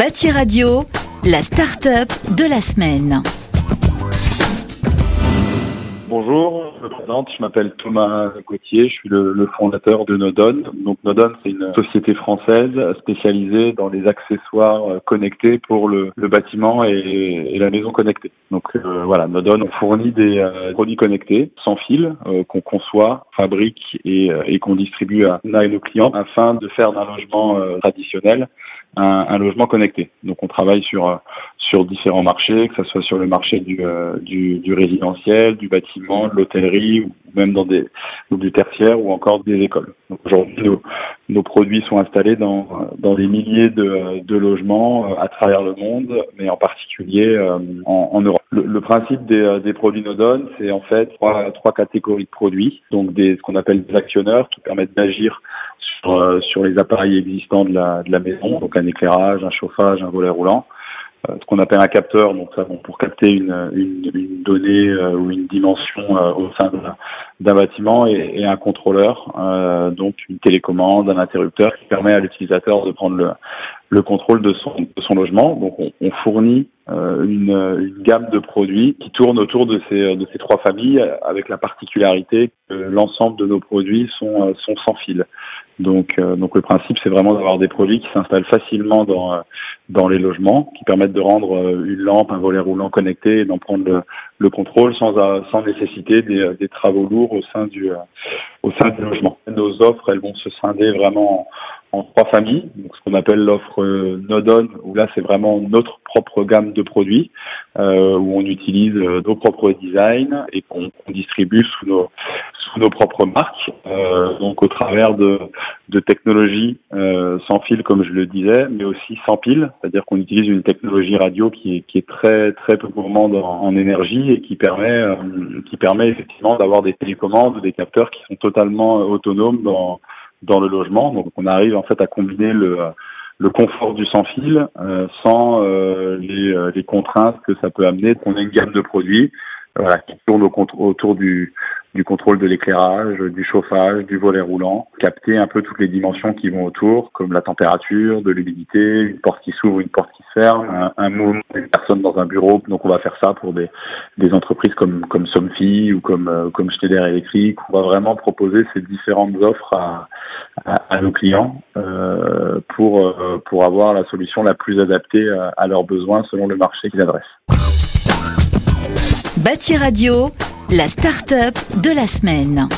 Bâti Radio, la start-up de la semaine. Bonjour, je me présente, je m'appelle Thomas Gauthier, je suis le, fondateur de Nodon. Nodon, c'est une société française spécialisée dans les accessoires connectés pour le, bâtiment et, la maison connectée. Donc euh, voilà, Nodon fournit des euh, produits connectés sans fil euh, qu'on conçoit, fabrique et, et qu'on distribue à, à, nos clients afin de faire d'un logement traditionnel un, un, logement connecté. Donc on travaille sur sur différents marchés, que ce soit sur le marché du, euh, du, du, résidentiel, du bâtiment, de l'hôtellerie, ou même dans des ou du tertiaire ou encore des écoles. Donc aujourd'hui, nos, nos, produits sont installés dans, dans des milliers de, de, logements euh, à travers le monde, mais en particulier euh, en, en, Europe. Le, le principe des, des produits Nodon, c'est en fait trois, trois catégories de produits, donc des, ce qu'on appelle des actionneurs qui permettent d'agir sur, sur les appareils existants de la, de la maison, donc un éclairage, un chauffage, un volet roulant. Euh, ce qu'on appelle un capteur, donc ça, bon, pour capter une, une, une donnée euh, ou une dimension euh, au sein d'un bâtiment, et, et, un contrôleur, donc une télécommande, un interrupteur qui permet à l'utilisateur de prendre le, le contrôle de son, de son logement. Donc on, on fournit une, une, gamme de produits qui tournent autour de ces, de ces trois familles, avec la particularité que l'ensemble de nos produits sont, sont sans fil. Donc, euh, donc le principe, c'est vraiment d'avoir des produits qui s'installent facilement dans, euh, dans les logements, qui permettent de rendre euh, une lampe, un volet roulant connecté et d'en prendre le, le, contrôle sans, sans nécessiter des, des, travaux lourds au sein du, au sein du logement. Nos offres, elles vont se scinder vraiment en, trois familles. Donc, ce qu'on appelle l'offre Nodon, où là, c'est vraiment notre propre gamme de produits, euh, où on utilise nos propres designs et qu'on distribue sous nos, sous nos propres marques, euh, donc au travers de, de technologies euh, sans fil, comme je le disais, mais aussi sans pile, c'est-à-dire qu'on utilise une technologie radio qui est, qui est très très peu gourmande en, en énergie et qui permet euh, qui permet effectivement d'avoir des télécommandes des capteurs qui sont totalement autonomes dans dans le logement. Donc on arrive en fait à combiner le le confort du sans fil euh, sans euh, les, les, contraintes que ça peut amener. qu'on ait une gamme de produits voilà, qui tourne autour du, du contrôle de l'éclairage, du chauffage, du volet roulant, capter un peu toutes les dimensions qui vont autour, comme la température, de l'humidité, une porte qui s'ouvre, une porte qui se ferme, un, mouvement d'une personne dans un bureau. Donc on va faire ça pour des, des entreprises comme comme Somfy ou comme euh, comme Schneider Electric. On va vraiment proposer ces différentes offres à, à, nos clients euh, pour euh, pour avoir la solution la plus adaptée à, à leurs besoins selon le marché qu'ils adressent. Bâti Radio, la start-up de la semaine.